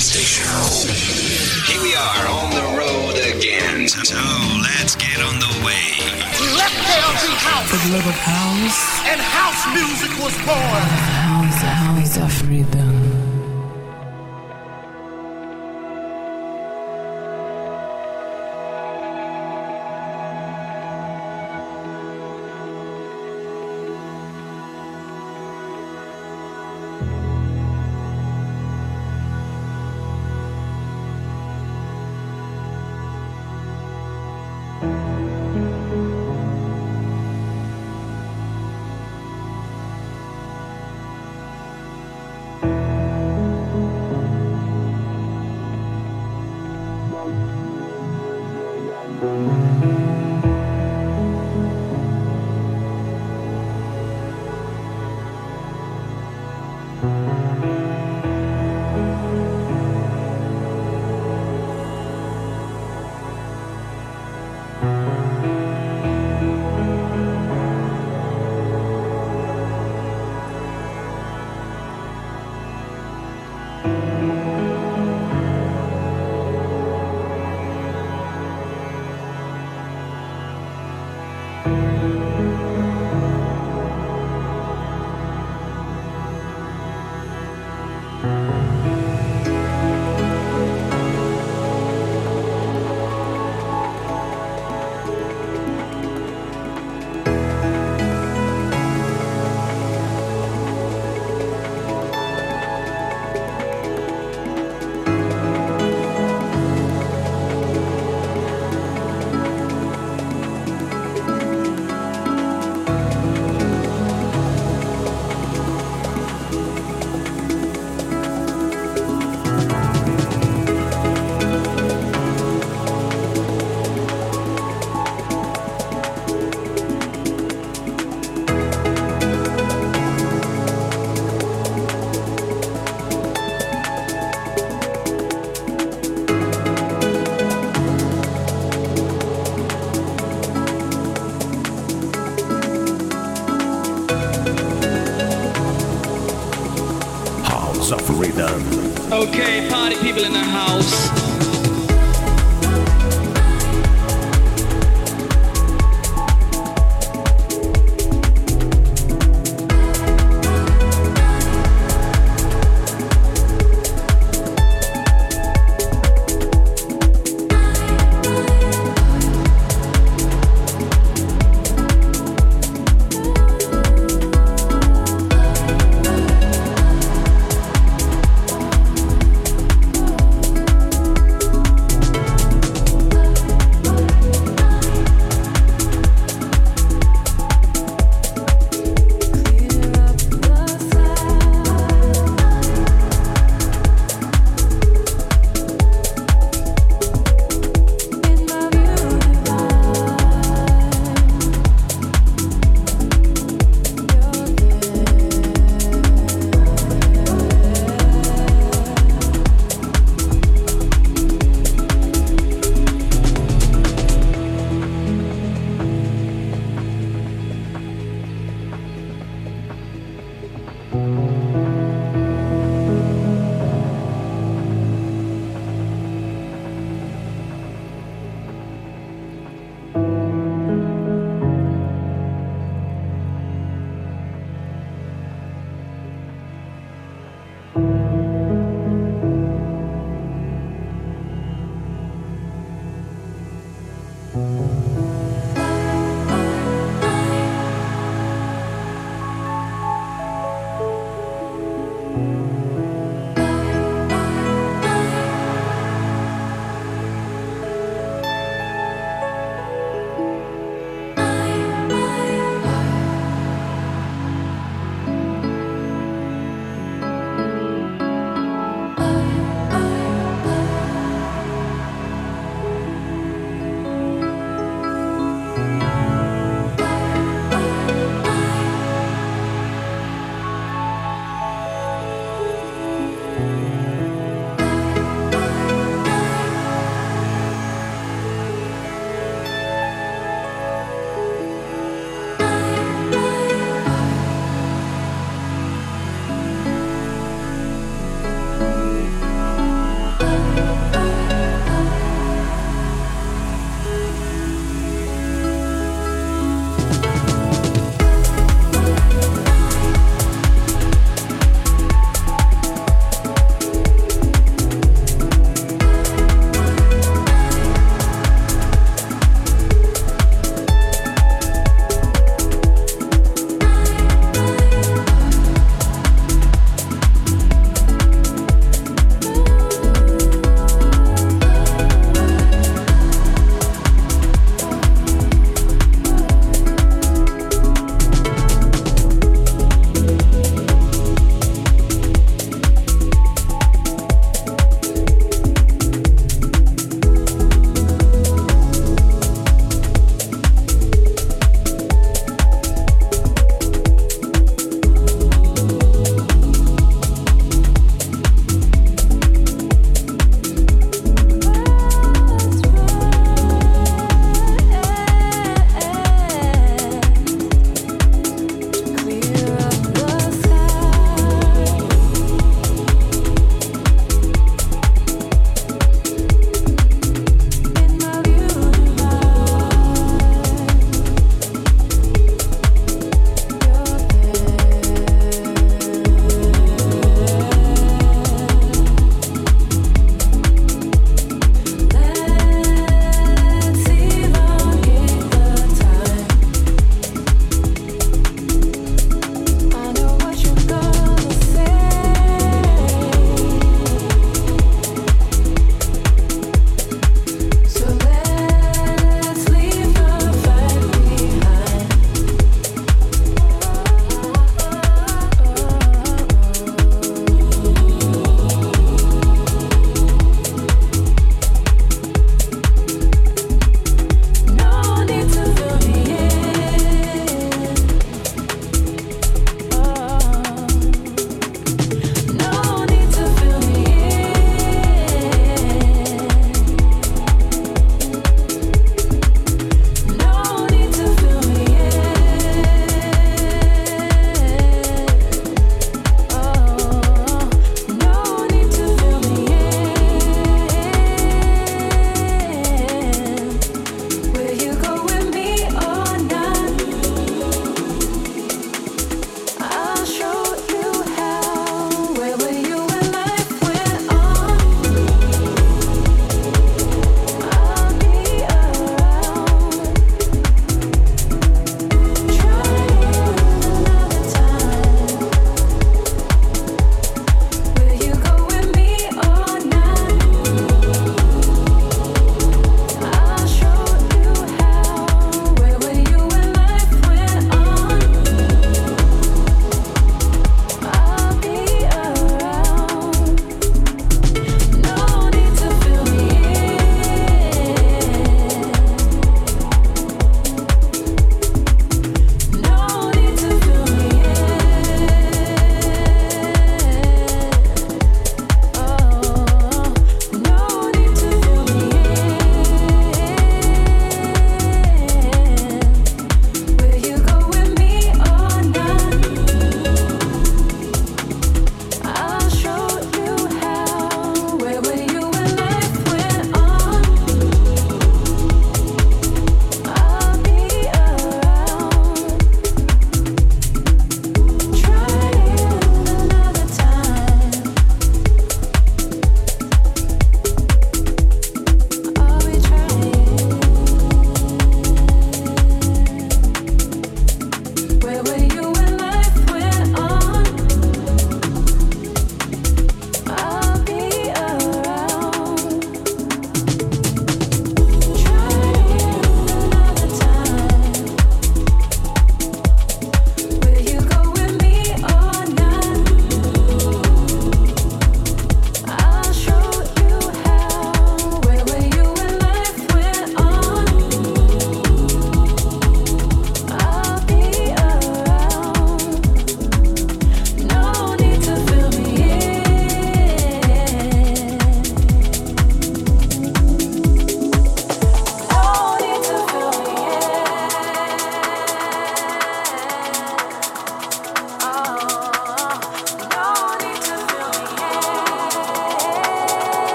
station. Here we are on the road again. So let's get on the way. Let there be house. The love of house. And house music was born. House, house of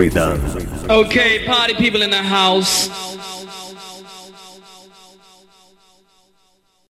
Rhythm. Okay, party people in the house.